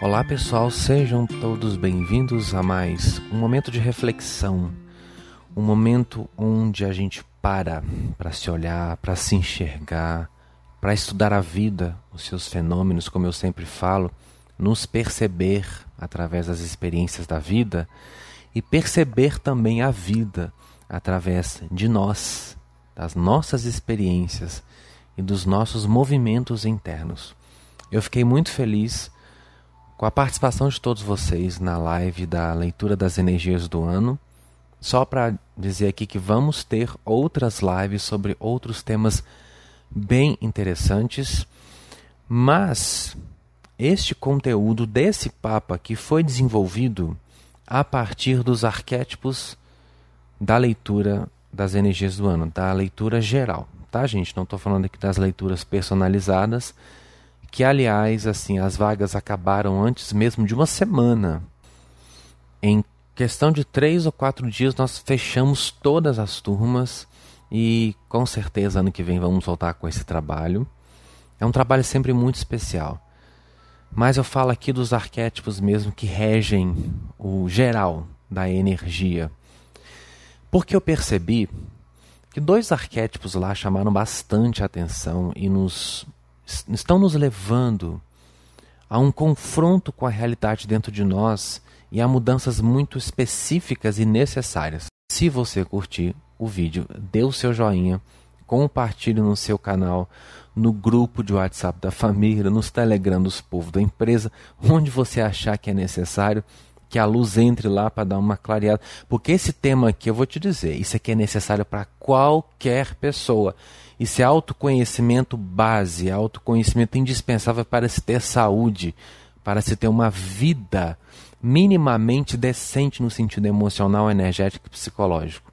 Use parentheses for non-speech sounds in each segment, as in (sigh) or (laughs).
Olá pessoal, sejam todos bem-vindos a mais um momento de reflexão, um momento onde a gente para para se olhar, para se enxergar, para estudar a vida, os seus fenômenos, como eu sempre falo, nos perceber através das experiências da vida e perceber também a vida através de nós, das nossas experiências e dos nossos movimentos internos. Eu fiquei muito feliz com a participação de todos vocês na live da leitura das energias do ano. Só para dizer aqui que vamos ter outras lives sobre outros temas bem interessantes, mas este conteúdo desse Papa que foi desenvolvido a partir dos arquétipos da leitura das energias do ano, da leitura geral, tá, gente? Não estou falando aqui das leituras personalizadas que aliás, assim, as vagas acabaram antes mesmo de uma semana. Em questão de três ou quatro dias nós fechamos todas as turmas e com certeza ano que vem vamos voltar com esse trabalho. É um trabalho sempre muito especial. Mas eu falo aqui dos arquétipos mesmo que regem o geral da energia. Porque eu percebi que dois arquétipos lá chamaram bastante atenção e nos estão nos levando a um confronto com a realidade dentro de nós e a mudanças muito específicas e necessárias. Se você curtir o vídeo, dê o seu joinha, compartilhe no seu canal, no grupo de WhatsApp da família, nos Telegram dos povos da empresa, onde você achar que é necessário que a luz entre lá para dar uma clareada. Porque esse tema aqui, eu vou te dizer, isso aqui é necessário para qualquer pessoa. Isso é autoconhecimento base, autoconhecimento indispensável para se ter saúde, para se ter uma vida minimamente decente no sentido emocional, energético e psicológico.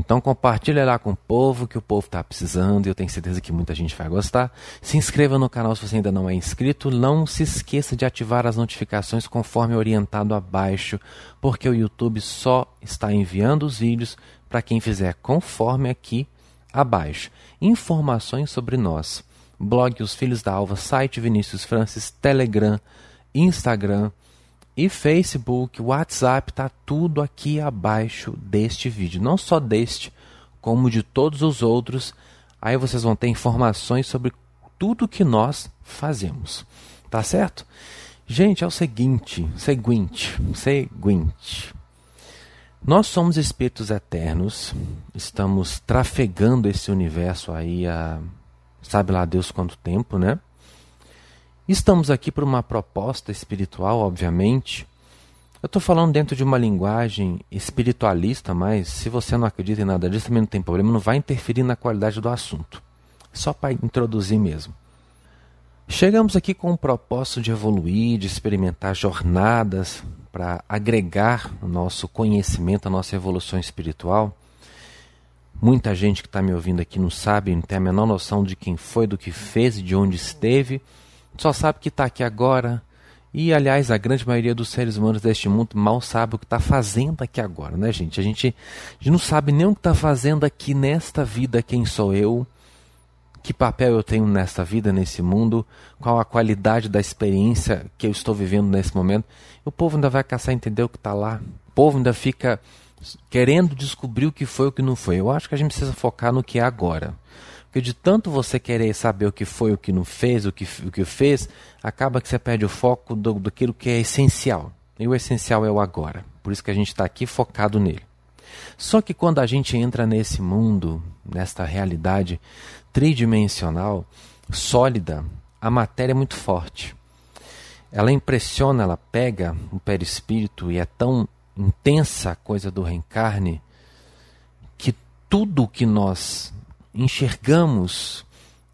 Então compartilha lá com o povo que o povo está precisando e eu tenho certeza que muita gente vai gostar. Se inscreva no canal se você ainda não é inscrito. Não se esqueça de ativar as notificações conforme orientado abaixo, porque o YouTube só está enviando os vídeos para quem fizer conforme aqui abaixo. Informações sobre nós. Blog Os Filhos da Alva, site Vinícius Francis, Telegram, Instagram e Facebook, WhatsApp, tá tudo aqui abaixo deste vídeo. Não só deste, como de todos os outros. Aí vocês vão ter informações sobre tudo que nós fazemos. Tá certo? Gente, é o seguinte, seguinte, seguinte. Nós somos espíritos eternos, estamos trafegando esse universo aí há sabe lá Deus quanto tempo, né? Estamos aqui por uma proposta espiritual, obviamente. Eu estou falando dentro de uma linguagem espiritualista, mas se você não acredita em nada disso, também não tem problema, não vai interferir na qualidade do assunto. Só para introduzir mesmo. Chegamos aqui com o propósito de evoluir, de experimentar jornadas para agregar o nosso conhecimento, a nossa evolução espiritual. Muita gente que está me ouvindo aqui não sabe, não tem a menor noção de quem foi, do que fez e de onde esteve. Só sabe que está aqui agora. E, aliás, a grande maioria dos seres humanos deste mundo mal sabe o que está fazendo aqui agora, né, gente? A gente, a gente não sabe nem o que está fazendo aqui nesta vida, quem sou eu, que papel eu tenho nesta vida, nesse mundo, qual a qualidade da experiência que eu estou vivendo nesse momento. O povo ainda vai caçar entender o que está lá. O povo ainda fica querendo descobrir o que foi e o que não foi. Eu acho que a gente precisa focar no que é agora. Porque de tanto você querer saber o que foi, o que não fez, o que, o que fez, acaba que você perde o foco do, daquilo que é essencial. E o essencial é o agora. Por isso que a gente está aqui focado nele. Só que quando a gente entra nesse mundo, nesta realidade tridimensional, sólida, a matéria é muito forte. Ela impressiona, ela pega o perispírito e é tão intensa a coisa do reencarne que tudo que nós enxergamos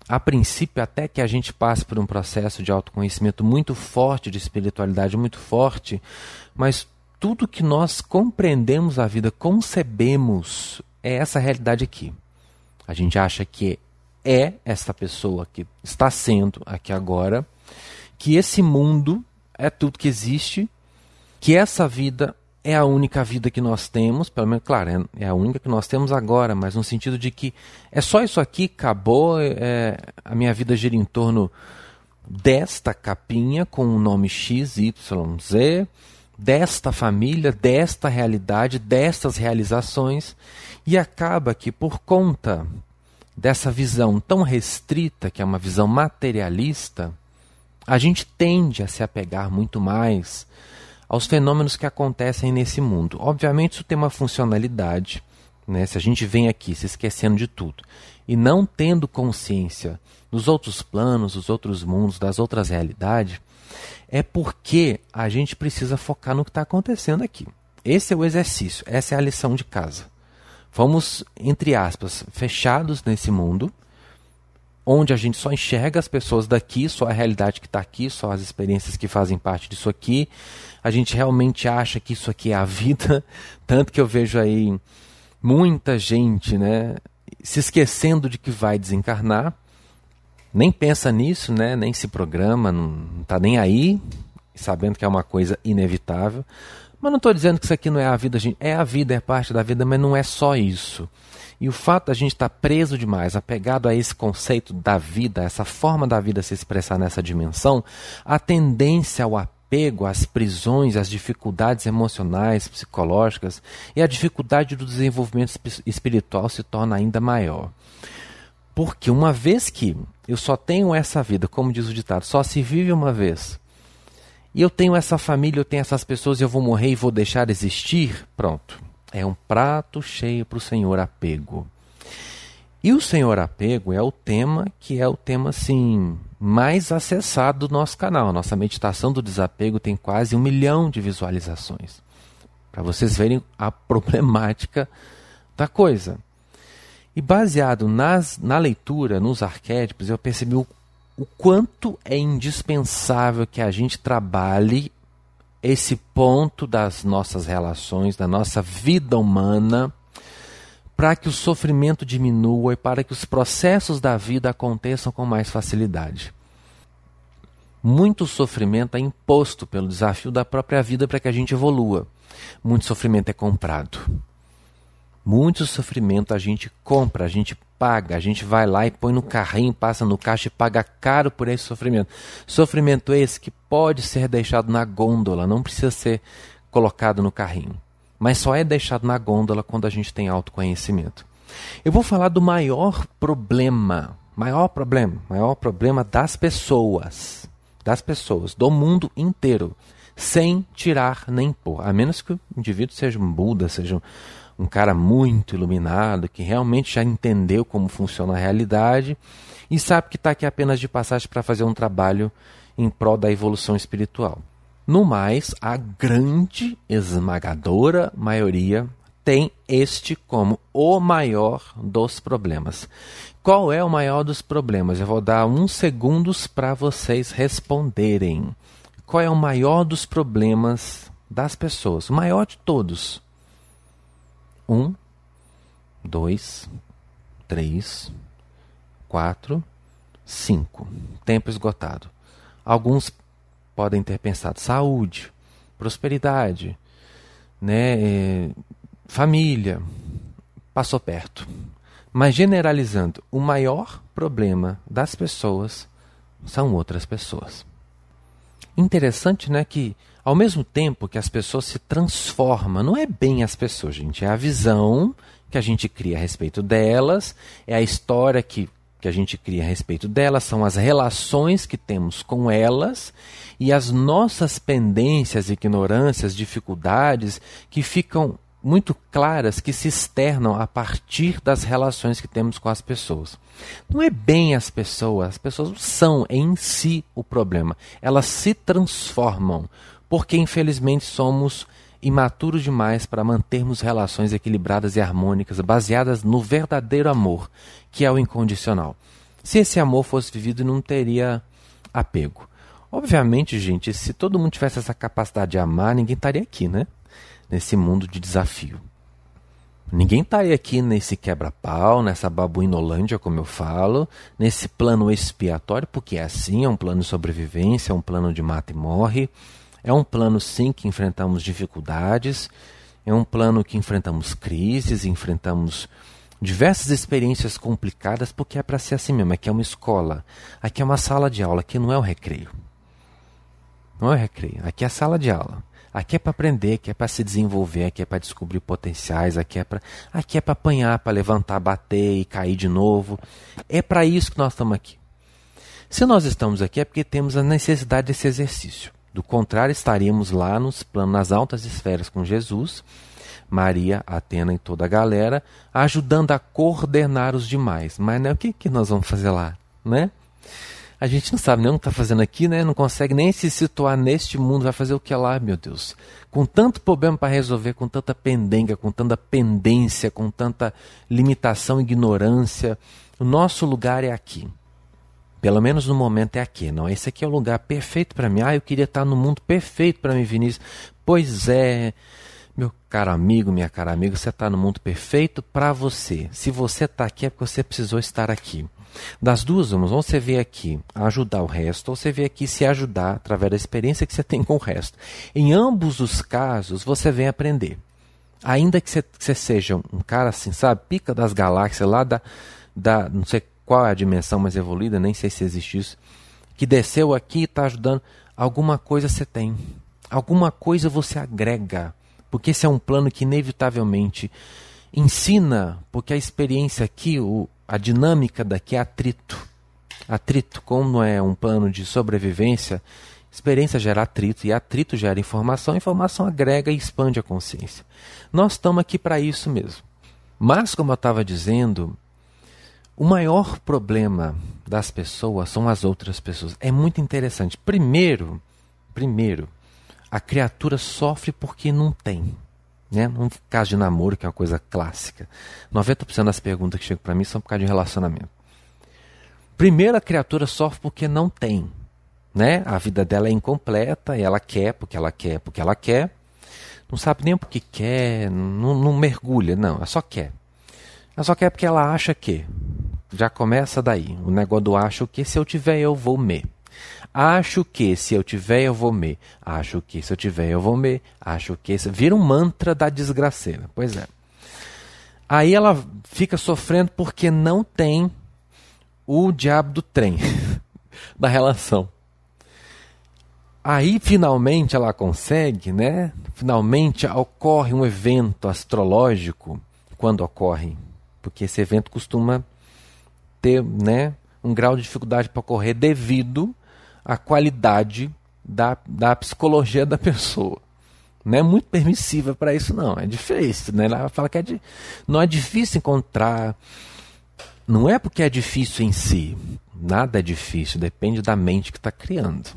a princípio, até que a gente passe por um processo de autoconhecimento muito forte, de espiritualidade muito forte, mas tudo que nós compreendemos a vida, concebemos, é essa realidade aqui. A gente acha que é essa pessoa que está sendo aqui agora, que esse mundo é tudo que existe, que essa vida é a única vida que nós temos, pelo menos, claro, é, é a única que nós temos agora, mas no sentido de que é só isso aqui, acabou, é, a minha vida gira em torno desta capinha com o nome XYZ, desta família, desta realidade, destas realizações, e acaba que por conta dessa visão tão restrita, que é uma visão materialista, a gente tende a se apegar muito mais aos fenômenos que acontecem nesse mundo. Obviamente, isso tem uma funcionalidade. Né? Se a gente vem aqui se esquecendo de tudo e não tendo consciência dos outros planos, dos outros mundos, das outras realidades, é porque a gente precisa focar no que está acontecendo aqui. Esse é o exercício, essa é a lição de casa. Vamos, entre aspas, fechados nesse mundo onde a gente só enxerga as pessoas daqui, só a realidade que está aqui, só as experiências que fazem parte disso aqui. A gente realmente acha que isso aqui é a vida, (laughs) tanto que eu vejo aí muita gente, né, se esquecendo de que vai desencarnar, nem pensa nisso, né, nem se programa, não está nem aí, sabendo que é uma coisa inevitável. Mas não estou dizendo que isso aqui não é a vida, gente. É a vida, é parte da vida, mas não é só isso. E o fato da gente estar tá preso demais, apegado a esse conceito da vida, essa forma da vida se expressar nessa dimensão, a tendência ao apego às prisões, às dificuldades emocionais, psicológicas e a dificuldade do desenvolvimento espiritual se torna ainda maior. Porque uma vez que eu só tenho essa vida, como diz o ditado, só se vive uma vez, e eu tenho essa família, eu tenho essas pessoas, eu vou morrer e vou deixar existir, pronto. É um prato cheio para o Senhor apego. E o Senhor apego é o tema que é o tema assim mais acessado do nosso canal. Nossa meditação do desapego tem quase um milhão de visualizações. Para vocês verem a (laughs) problemática da coisa. E baseado nas, na leitura, nos arquétipos, eu percebi o, o quanto é indispensável que a gente trabalhe esse ponto das nossas relações, da nossa vida humana, para que o sofrimento diminua e para que os processos da vida aconteçam com mais facilidade. Muito sofrimento é imposto pelo desafio da própria vida para que a gente evolua. Muito sofrimento é comprado. Muito sofrimento a gente compra, a gente paga, a gente vai lá e põe no carrinho, passa no caixa e paga caro por esse sofrimento. Sofrimento esse que pode ser deixado na gôndola, não precisa ser colocado no carrinho. Mas só é deixado na gôndola quando a gente tem autoconhecimento. Eu vou falar do maior problema, maior problema, maior problema das pessoas, das pessoas, do mundo inteiro, sem tirar nem pôr, a menos que o indivíduo seja um Buda, seja um cara muito iluminado, que realmente já entendeu como funciona a realidade e sabe que está aqui apenas de passagem para fazer um trabalho em prol da evolução espiritual. No mais, a grande, esmagadora maioria tem este como o maior dos problemas. Qual é o maior dos problemas? Eu vou dar uns segundos para vocês responderem. Qual é o maior dos problemas das pessoas? O maior de todos. Um, dois, três, quatro, cinco. Tempo esgotado. Alguns podem ter pensado saúde, prosperidade, né, é, família. Passou perto. Mas generalizando, o maior problema das pessoas são outras pessoas. Interessante, né, que ao mesmo tempo que as pessoas se transformam, não é bem as pessoas, gente, é a visão que a gente cria a respeito delas, é a história que, que a gente cria a respeito delas, são as relações que temos com elas e as nossas pendências, ignorâncias, dificuldades que ficam muito claras que se externam a partir das relações que temos com as pessoas. Não é bem as pessoas, as pessoas são em si o problema. Elas se transformam, porque infelizmente somos imaturos demais para mantermos relações equilibradas e harmônicas baseadas no verdadeiro amor, que é o incondicional. Se esse amor fosse vivido, não teria apego. Obviamente, gente, se todo mundo tivesse essa capacidade de amar, ninguém estaria aqui, né? nesse mundo de desafio. Ninguém está aqui nesse quebra-pau, nessa babuinolândia, como eu falo, nesse plano expiatório, porque é assim, é um plano de sobrevivência, é um plano de mata e morre, é um plano sim que enfrentamos dificuldades, é um plano que enfrentamos crises, enfrentamos diversas experiências complicadas, porque é para ser assim mesmo. Aqui é uma escola, aqui é uma sala de aula, aqui não é o recreio. Não é o recreio, aqui é a sala de aula. Aqui é para aprender, aqui é para se desenvolver, aqui é para descobrir potenciais, aqui é para aqui é para apanhar, para levantar, bater e cair de novo. É para isso que nós estamos aqui. Se nós estamos aqui é porque temos a necessidade desse exercício. Do contrário, estaríamos lá nos planos, nas altas esferas com Jesus, Maria, Atena e toda a galera, ajudando a coordenar os demais. Mas né, o que, que nós vamos fazer lá? Né? A gente não sabe nem o que está fazendo aqui, né? Não consegue nem se situar neste mundo. Vai fazer o que lá, meu Deus? Com tanto problema para resolver, com tanta pendenga, com tanta pendência, com tanta limitação, ignorância. O nosso lugar é aqui. Pelo menos no momento é aqui, não. Esse aqui é o lugar perfeito para mim. Ah, eu queria estar no mundo perfeito para mim, Vinícius. Pois é, meu caro amigo, minha cara amigo, você está no mundo perfeito para você. Se você está aqui é porque você precisou estar aqui. Das duas, vamos, ou você vê aqui ajudar o resto, ou você vê aqui se ajudar através da experiência que você tem com o resto. Em ambos os casos, você vem aprender. Ainda que você, que você seja um cara assim, sabe, pica das galáxias lá da, da não sei qual é a dimensão mais evoluída, nem sei se existe isso, que desceu aqui e está ajudando, alguma coisa você tem. Alguma coisa você agrega. Porque esse é um plano que inevitavelmente ensina, porque a experiência aqui, o, a dinâmica daqui é atrito. Atrito, como é um plano de sobrevivência, experiência gera atrito e atrito gera informação, informação agrega e expande a consciência. Nós estamos aqui para isso mesmo. Mas, como eu estava dizendo, o maior problema das pessoas são as outras pessoas. É muito interessante. Primeiro, primeiro, a criatura sofre porque não tem. Né? No caso de namoro, que é uma coisa clássica, 90% das perguntas que chegam para mim são por causa de relacionamento. Primeiro, a criatura sofre porque não tem. Né? A vida dela é incompleta e ela quer porque ela quer porque ela quer. Não sabe nem porque quer, não, não mergulha, não, ela só quer. Ela só quer porque ela acha que. Já começa daí. O negócio do acho que se eu tiver eu vou me. Acho que se eu tiver eu vou me. Acho que se eu tiver eu vou me. Acho que. Se... Vira um mantra da desgraceira. Pois é. Aí ela fica sofrendo porque não tem o diabo do trem (laughs) da relação. Aí finalmente ela consegue, né? Finalmente ocorre um evento astrológico quando ocorre, porque esse evento costuma ter, né, um grau de dificuldade para ocorrer devido a qualidade da, da psicologia da pessoa. Não é muito permissiva para isso, não. É difícil. Né? Ela fala que é de, não é difícil encontrar. Não é porque é difícil em si. Nada é difícil, depende da mente que está criando.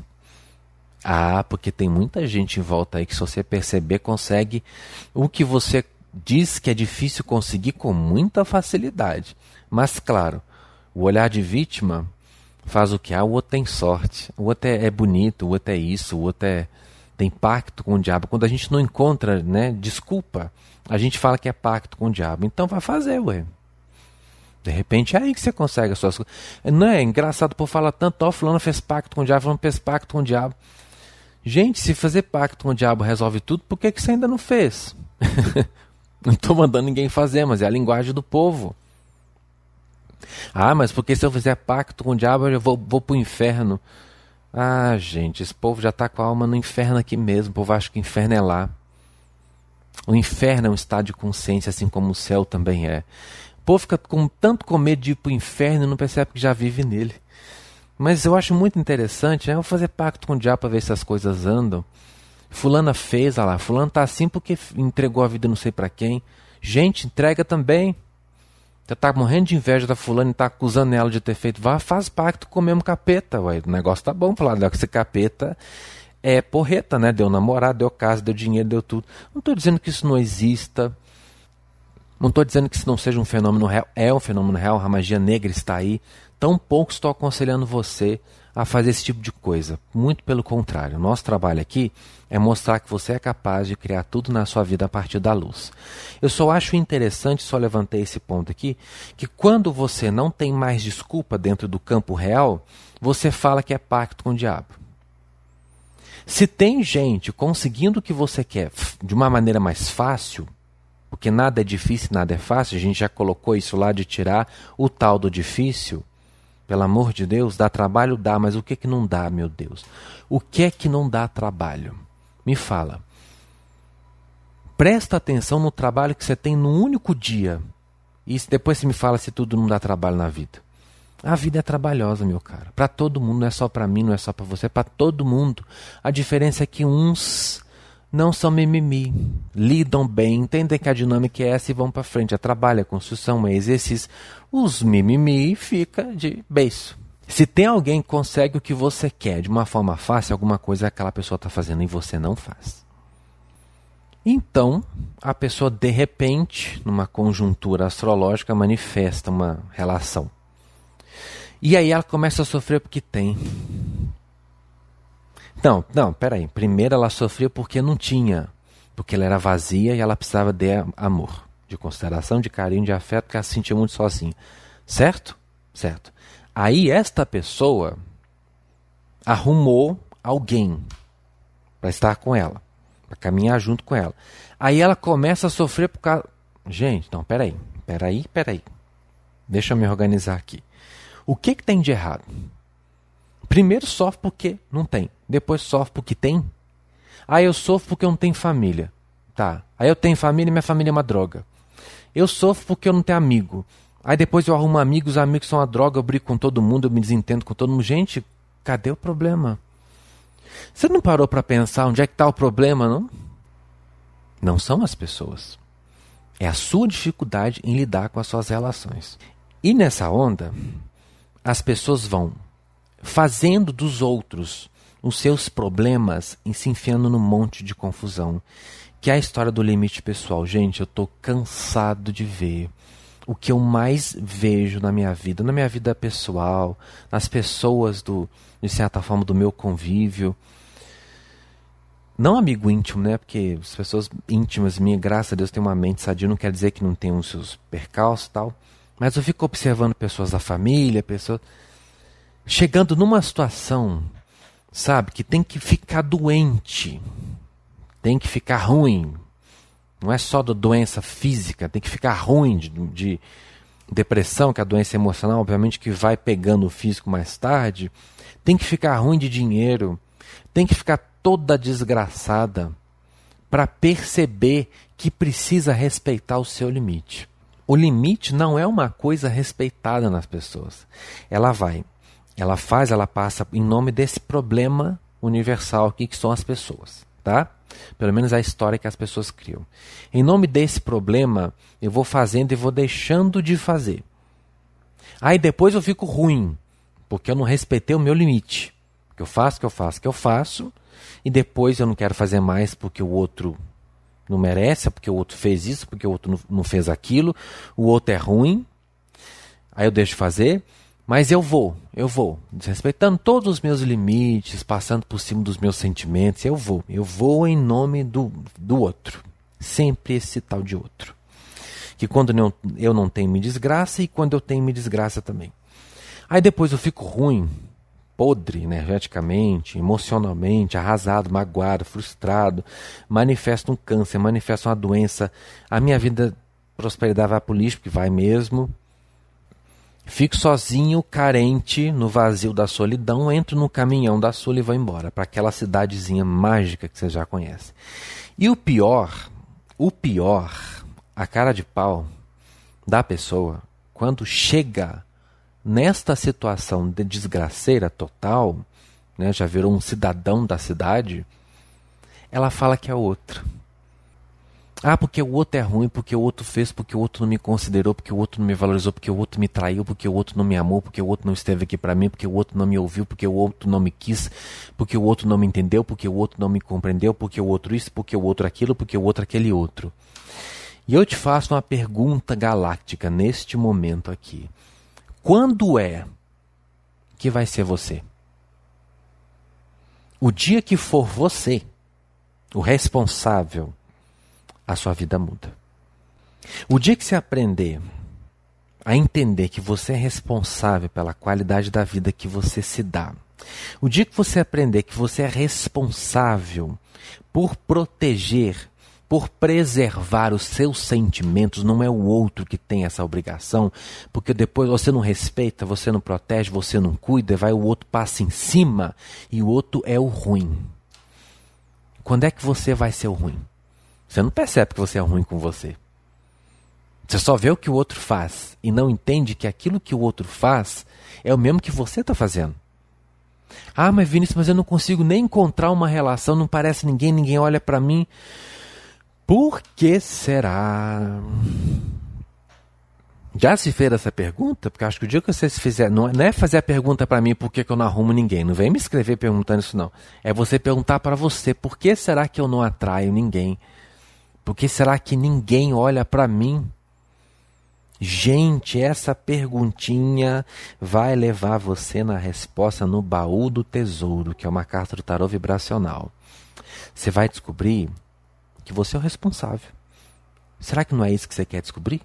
Ah, porque tem muita gente em volta aí que, se você perceber, consegue o que você diz que é difícil conseguir com muita facilidade. Mas, claro, o olhar de vítima faz o que? Ah, o outro tem sorte, o outro é, é, bonito, o outro é isso, o outro é, tem pacto com o diabo. Quando a gente não encontra, né, desculpa, a gente fala que é pacto com o diabo. Então vai fazer, ué. De repente é aí que você consegue as suas coisas. Não é engraçado por falar tanto, ó, oh, fulano fez pacto com o diabo, fulano fez pacto com o diabo. Gente, se fazer pacto com o diabo resolve tudo, por que, que você ainda não fez? (laughs) não estou mandando ninguém fazer, mas é a linguagem do povo. Ah, mas porque se eu fizer pacto com o diabo eu vou, vou pro inferno. Ah, gente, esse povo já está com a alma no inferno aqui mesmo. O povo acha que o inferno é lá. O inferno é um estado de consciência, assim como o céu também é. O povo fica com tanto com medo de ir para o inferno e não percebe que já vive nele. Mas eu acho muito interessante, né? Eu vou fazer pacto com o diabo para ver se as coisas andam. Fulana fez, olha lá. Fulano tá assim porque entregou a vida não sei para quem. Gente, entrega também. Você tá morrendo de inveja da fulana e tá acusando ela de ter feito. Vá, faz pacto com o mesmo capeta, ué. O negócio tá bom pro lado dela, que esse capeta é porreta, né? Deu namorado, deu casa, deu dinheiro, deu tudo. Não tô dizendo que isso não exista. Não estou dizendo que isso não seja um fenômeno real. É um fenômeno real, a magia negra está aí. Tão pouco estou aconselhando você a fazer esse tipo de coisa. Muito pelo contrário. Nosso trabalho aqui é mostrar que você é capaz de criar tudo na sua vida a partir da luz. Eu só acho interessante, só levantei esse ponto aqui, que quando você não tem mais desculpa dentro do campo real, você fala que é pacto com o diabo. Se tem gente conseguindo o que você quer de uma maneira mais fácil, porque nada é difícil, nada é fácil. A gente já colocou isso lá de tirar o tal do difícil. Pelo amor de Deus, dá trabalho? Dá, mas o que que não dá, meu Deus? O que é que não dá trabalho? Me fala. Presta atenção no trabalho que você tem num único dia. E depois você me fala se tudo não dá trabalho na vida. A vida é trabalhosa, meu cara. Para todo mundo, não é só para mim, não é só para você, é para todo mundo. A diferença é que uns não são mimimi, lidam bem, entendem que a dinâmica é essa e vão para frente. É trabalho, é construção, é exercício. Os mimimi fica de beijo. Se tem alguém que consegue o que você quer de uma forma fácil, alguma coisa aquela pessoa está fazendo e você não faz. Então, a pessoa de repente, numa conjuntura astrológica, manifesta uma relação. E aí ela começa a sofrer porque tem. Não, não, peraí. Primeiro ela sofreu porque não tinha. Porque ela era vazia e ela precisava de amor, de consideração, de carinho, de afeto, porque ela se sentia muito sozinha. Certo? Certo. Aí esta pessoa arrumou alguém para estar com ela, para caminhar junto com ela. Aí ela começa a sofrer por causa. Gente, não, peraí, peraí, peraí. Deixa eu me organizar aqui. O que, que tem de errado? Primeiro sofre porque não tem. Depois sofre porque tem. Aí eu sofro porque eu não tenho família. Tá. Aí eu tenho família e minha família é uma droga. Eu sofro porque eu não tenho amigo. Aí depois eu arrumo amigos, os amigos são uma droga, eu brigo com todo mundo, eu me desentendo com todo mundo. Gente, cadê o problema? Você não parou para pensar onde é que está o problema, não? Não são as pessoas. É a sua dificuldade em lidar com as suas relações. E nessa onda, as pessoas vão fazendo dos outros os seus problemas e se enfiando num monte de confusão. Que é a história do limite pessoal. Gente, eu tô cansado de ver o que eu mais vejo na minha vida, na minha vida pessoal, nas pessoas do, de certa forma, do meu convívio. Não amigo íntimo, né? Porque as pessoas íntimas minha, graças a Deus, têm uma mente sadia, não quer dizer que não tenham os seus percalços e tal. Mas eu fico observando pessoas da família, pessoas chegando numa situação, sabe, que tem que ficar doente, tem que ficar ruim. Não é só da doença física, tem que ficar ruim de, de depressão, que é a doença emocional, obviamente que vai pegando o físico mais tarde. Tem que ficar ruim de dinheiro, tem que ficar toda desgraçada para perceber que precisa respeitar o seu limite. O limite não é uma coisa respeitada nas pessoas. Ela vai, ela faz, ela passa em nome desse problema universal aqui que são as pessoas, tá? Pelo menos a história que as pessoas criam. Em nome desse problema, eu vou fazendo e vou deixando de fazer. Aí depois eu fico ruim, porque eu não respeitei o meu limite. Que eu faço, que eu faço, que eu faço, e depois eu não quero fazer mais porque o outro não merece, porque o outro fez isso, porque o outro não fez aquilo, o outro é ruim, aí eu deixo de fazer, mas eu vou, eu vou, desrespeitando todos os meus limites, passando por cima dos meus sentimentos, eu vou, eu vou em nome do, do outro, sempre esse tal de outro. Que quando eu, não tenho me desgraça e quando eu tenho me desgraça também. Aí depois eu fico ruim, podre energeticamente, emocionalmente, arrasado, magoado, frustrado, manifesta um câncer, manifesta uma doença, a minha vida prosperidade vai para o lixo, porque vai mesmo. Fico sozinho, carente, no vazio da solidão, entro no caminhão da Sul e vou embora, para aquela cidadezinha mágica que você já conhece. E o pior, o pior, a cara de pau da pessoa, quando chega nesta situação de desgraceira total, né, já virou um cidadão da cidade, ela fala que é outra. Ah, porque o outro é ruim, porque o outro fez, porque o outro não me considerou, porque o outro não me valorizou, porque o outro me traiu, porque o outro não me amou, porque o outro não esteve aqui para mim, porque o outro não me ouviu, porque o outro não me quis, porque o outro não me entendeu, porque o outro não me compreendeu, porque o outro isso, porque o outro aquilo, porque o outro aquele outro. E eu te faço uma pergunta galáctica neste momento aqui. Quando é que vai ser você? O dia que for você, o responsável, a sua vida muda. O dia que você aprender a entender que você é responsável pela qualidade da vida que você se dá, o dia que você aprender que você é responsável por proteger por preservar os seus sentimentos, não é o outro que tem essa obrigação, porque depois você não respeita, você não protege, você não cuida, vai o outro passa em cima e o outro é o ruim. Quando é que você vai ser o ruim? Você não percebe que você é ruim com você. Você só vê o que o outro faz e não entende que aquilo que o outro faz é o mesmo que você está fazendo. Ah, mas Vinícius, mas eu não consigo nem encontrar uma relação, não parece ninguém, ninguém olha para mim. Por que será? Já se fez essa pergunta? Porque acho que o dia que você se fizer, não é fazer a pergunta para mim por que, que eu não arrumo ninguém. Não vem me escrever perguntando isso, não. É você perguntar para você por que será que eu não atraio ninguém? Por que será que ninguém olha para mim? Gente, essa perguntinha vai levar você na resposta no baú do tesouro, que é uma carta do tarô vibracional. Você vai descobrir que você é o responsável. Será que não é isso que você quer descobrir?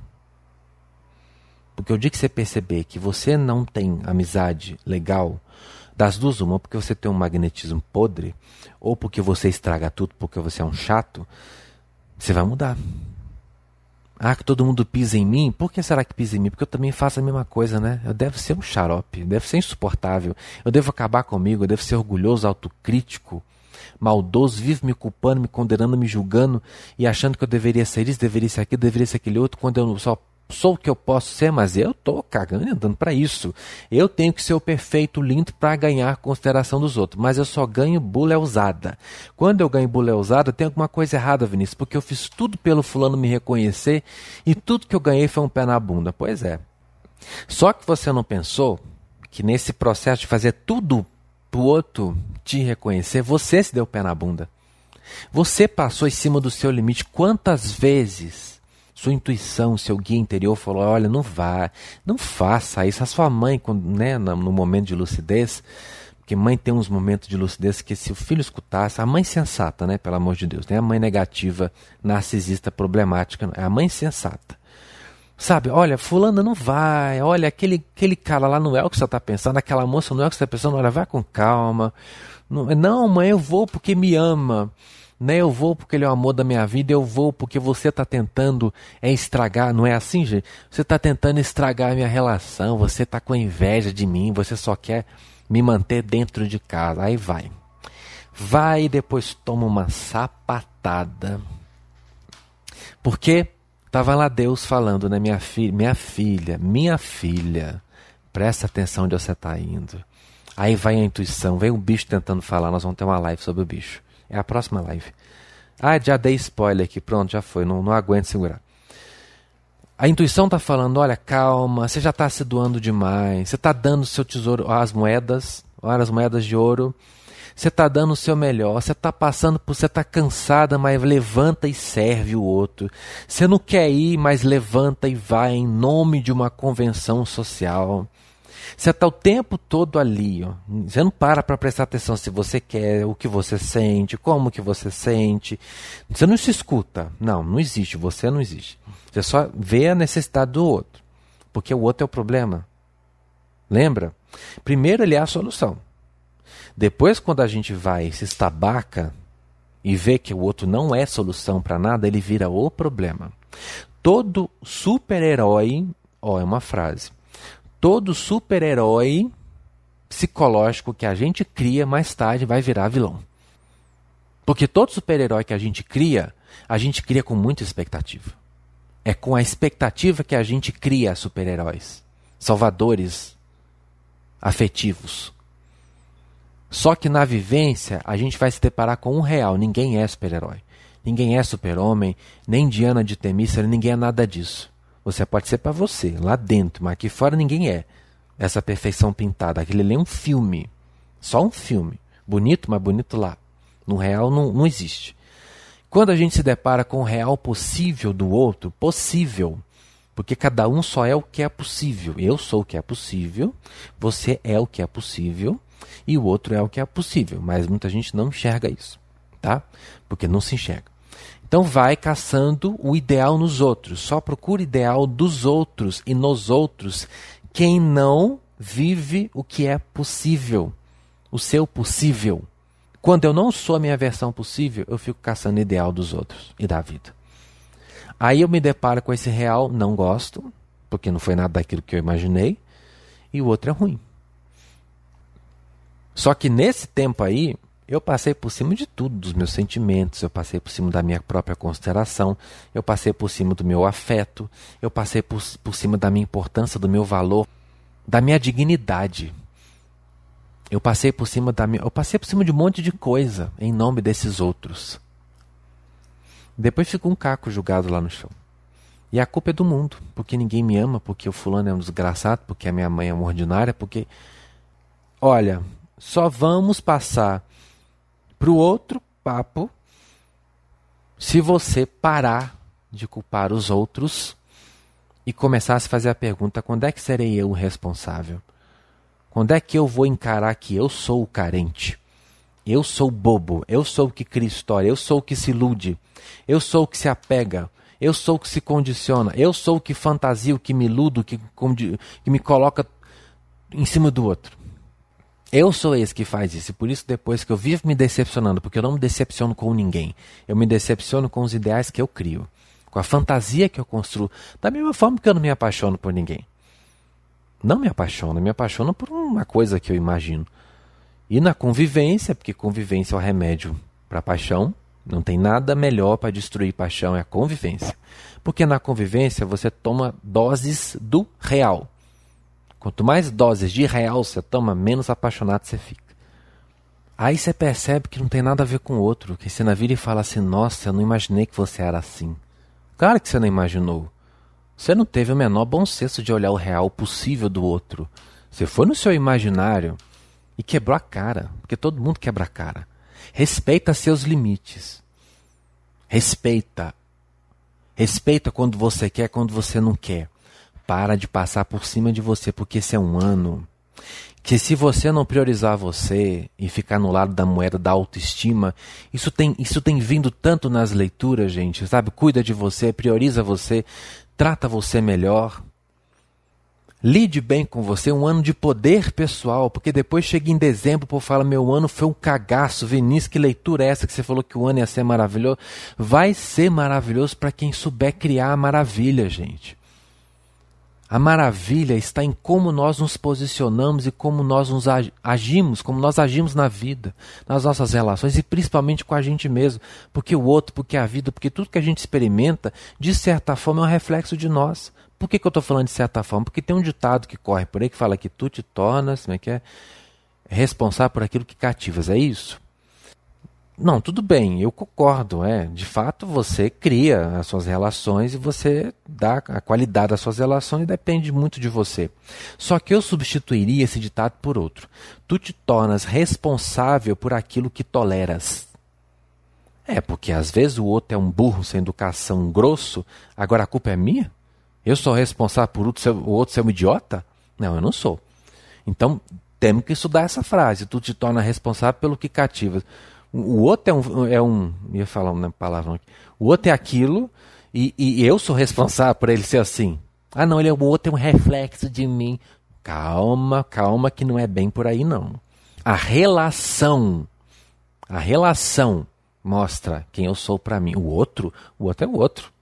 Porque o dia que você perceber que você não tem amizade legal, das duas, uma, porque você tem um magnetismo podre, ou porque você estraga tudo porque você é um chato, você vai mudar. Ah, que todo mundo pisa em mim? Por que será que pisa em mim? Porque eu também faço a mesma coisa, né? Eu devo ser um xarope, devo ser insuportável, eu devo acabar comigo, eu devo ser orgulhoso, autocrítico maldoso, vive me culpando, me condenando, me julgando e achando que eu deveria ser isso, deveria ser aquilo, deveria ser aquele outro, quando eu só sou o que eu posso ser, mas eu tô cagando e andando para isso. Eu tenho que ser o perfeito, lindo para ganhar consideração dos outros, mas eu só ganho bula usada. Quando eu ganho bula usada, tem alguma coisa errada, Vinícius, porque eu fiz tudo pelo fulano me reconhecer e tudo que eu ganhei foi um pé na bunda. Pois é. Só que você não pensou que nesse processo de fazer tudo pro outro te reconhecer, você se deu pé na bunda. Você passou em cima do seu limite. Quantas vezes sua intuição, seu guia interior falou: olha, não vá, não faça isso. A sua mãe, quando, né, no momento de lucidez, porque mãe tem uns momentos de lucidez que se o filho escutasse, a mãe sensata, né, pelo amor de Deus, não é a mãe negativa, narcisista, problemática, é a mãe sensata. Sabe, olha, fulana não vai, olha, aquele, aquele cara lá não é o que você está pensando, aquela moça não é o que você está pensando, olha, vai com calma. Não, não, mãe, eu vou porque me ama. Né, eu vou porque ele é o amor da minha vida, eu vou porque você está tentando é estragar, não é assim, gente? Você está tentando estragar a minha relação, você está com inveja de mim, você só quer me manter dentro de casa. Aí vai. Vai e depois toma uma sapatada. Porque estava lá Deus falando, né, minha, fi minha filha, minha filha, presta atenção onde você está indo. Aí vai a intuição, vem o bicho tentando falar. Nós vamos ter uma live sobre o bicho. É a próxima live. Ah, já dei spoiler aqui, pronto, já foi, não, não aguento segurar. A intuição está falando: olha, calma, você já está se doando demais, você está dando seu tesouro, as moedas, olha as moedas de ouro, você está dando o seu melhor, você está passando por, você está cansada, mas levanta e serve o outro. Você não quer ir, mas levanta e vai em nome de uma convenção social. Você está o tempo todo ali, ó. Você não para para prestar atenção se você quer, o que você sente, como que você sente. Você não se escuta. Não, não existe. Você não existe. Você só vê a necessidade do outro. Porque o outro é o problema. Lembra? Primeiro ele é a solução. Depois, quando a gente vai se estabaca e vê que o outro não é solução para nada, ele vira o problema. Todo super-herói, ó, é uma frase todo super-herói psicológico que a gente cria mais tarde vai virar vilão. Porque todo super-herói que a gente cria, a gente cria com muita expectativa. É com a expectativa que a gente cria super-heróis, salvadores afetivos. Só que na vivência a gente vai se deparar com um real: ninguém é super-herói. Ninguém é super-homem, nem Diana de Temícera, ninguém é nada disso. Você pode ser para você, lá dentro, mas aqui fora ninguém é. Essa perfeição pintada. Aquele ali é um filme. Só um filme. Bonito, mas bonito lá. No real não, não existe. Quando a gente se depara com o real possível do outro, possível, porque cada um só é o que é possível. Eu sou o que é possível, você é o que é possível e o outro é o que é possível. Mas muita gente não enxerga isso, tá? Porque não se enxerga. Então vai caçando o ideal nos outros. Só procura ideal dos outros e nos outros quem não vive o que é possível, o seu possível. Quando eu não sou a minha versão possível, eu fico caçando ideal dos outros e da vida. Aí eu me deparo com esse real, não gosto, porque não foi nada daquilo que eu imaginei, e o outro é ruim. Só que nesse tempo aí, eu passei por cima de tudo, dos meus sentimentos, eu passei por cima da minha própria consideração, eu passei por cima do meu afeto, eu passei por, por cima da minha importância, do meu valor, da minha dignidade. Eu passei por cima da minha, eu passei por cima de um monte de coisa em nome desses outros. Depois fica um caco julgado lá no chão. E a culpa é do mundo, porque ninguém me ama, porque o fulano é um desgraçado, porque a minha mãe é uma ordinária, porque olha, só vamos passar para o outro papo se você parar de culpar os outros e começar a se fazer a pergunta: quando é que serei eu o responsável? Quando é que eu vou encarar que eu sou o carente? Eu sou bobo, eu sou o que cria história, eu sou o que se ilude, eu sou o que se apega, eu sou o que se condiciona, eu sou o que fantasia, o que me iludo, que, que me coloca em cima do outro. Eu sou esse que faz isso, e por isso depois que eu vivo me decepcionando, porque eu não me decepciono com ninguém, eu me decepciono com os ideais que eu crio, com a fantasia que eu construo, da mesma forma que eu não me apaixono por ninguém. Não me apaixono, me apaixono por uma coisa que eu imagino. E na convivência, porque convivência é o remédio para paixão, não tem nada melhor para destruir paixão, é a convivência. Porque na convivência você toma doses do real. Quanto mais doses de real você toma, menos apaixonado você fica. Aí você percebe que não tem nada a ver com o outro, que você na vida e fala assim: Nossa, eu não imaginei que você era assim. Claro que você não imaginou. Você não teve o menor bom senso de olhar o real possível do outro. Você foi no seu imaginário e quebrou a cara, porque todo mundo quebra a cara. Respeita seus limites. Respeita. Respeita quando você quer, quando você não quer para de passar por cima de você, porque esse é um ano que se você não priorizar você e ficar no lado da moeda da autoestima, isso tem, isso tem vindo tanto nas leituras, gente, sabe? Cuida de você, prioriza você, trata você melhor. Lide bem com você, um ano de poder pessoal, porque depois chega em dezembro, por fala, meu ano foi um cagaço, Vinícius, que leitura é essa que você falou que o ano ia ser maravilhoso? Vai ser maravilhoso para quem souber criar a maravilha, gente. A maravilha está em como nós nos posicionamos e como nós nos agimos, como nós agimos na vida, nas nossas relações e principalmente com a gente mesmo. Porque o outro, porque a vida, porque tudo que a gente experimenta, de certa forma, é um reflexo de nós. Por que, que eu estou falando de certa forma? Porque tem um ditado que corre por aí que fala que tu te tornas, como é que é? Responsável por aquilo que cativas, é isso? Não, tudo bem, eu concordo. É, de fato, você cria as suas relações e você dá a qualidade das suas relações depende muito de você. Só que eu substituiria esse ditado por outro. Tu te tornas responsável por aquilo que toleras. É, porque às vezes o outro é um burro sem educação, um grosso, agora a culpa é minha? Eu sou responsável por o outro ser um idiota? Não, eu não sou. Então, temos que estudar essa frase. Tu te torna responsável pelo que cativas. O outro é um. É um ia falar uma palavra aqui. O outro é aquilo e, e eu sou responsável por ele ser assim. Ah, não, ele é o outro é um reflexo de mim. Calma, calma, que não é bem por aí, não. A relação, a relação mostra quem eu sou para mim. O outro, o outro é o outro.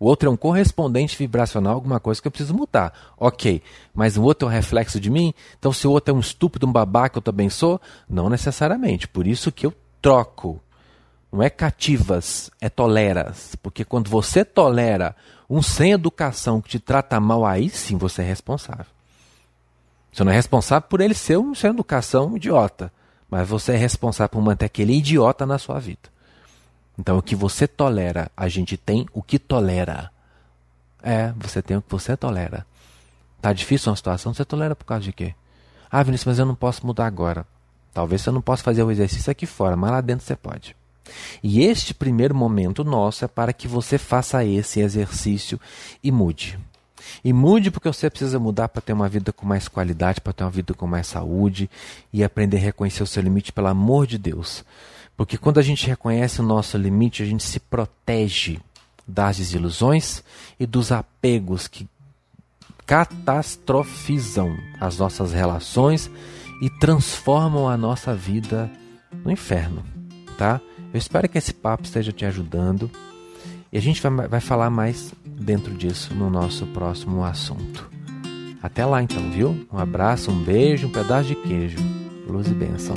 O outro é um correspondente vibracional, alguma coisa que eu preciso mudar. Ok, mas o outro é um reflexo de mim? Então, se o outro é um estúpido, um babaca, eu também sou? Não necessariamente. Por isso que eu troco. Não é cativas, é toleras. Porque quando você tolera um sem educação que te trata mal, aí sim você é responsável. Você não é responsável por ele ser um sem educação idiota. Mas você é responsável por manter aquele idiota na sua vida. Então, o que você tolera, a gente tem o que tolera. É, você tem o que você tolera. Tá difícil uma situação, você tolera por causa de quê? Ah, Vinícius, mas eu não posso mudar agora. Talvez você não possa fazer o exercício aqui fora, mas lá dentro você pode. E este primeiro momento nosso é para que você faça esse exercício e mude. E mude porque você precisa mudar para ter uma vida com mais qualidade, para ter uma vida com mais saúde e aprender a reconhecer o seu limite, pelo amor de Deus. Porque quando a gente reconhece o nosso limite, a gente se protege das desilusões e dos apegos que catastrofizam as nossas relações e transformam a nossa vida no inferno, tá? Eu espero que esse papo esteja te ajudando e a gente vai, vai falar mais dentro disso no nosso próximo assunto. Até lá então, viu? Um abraço, um beijo, um pedaço de queijo. Luz e bênção.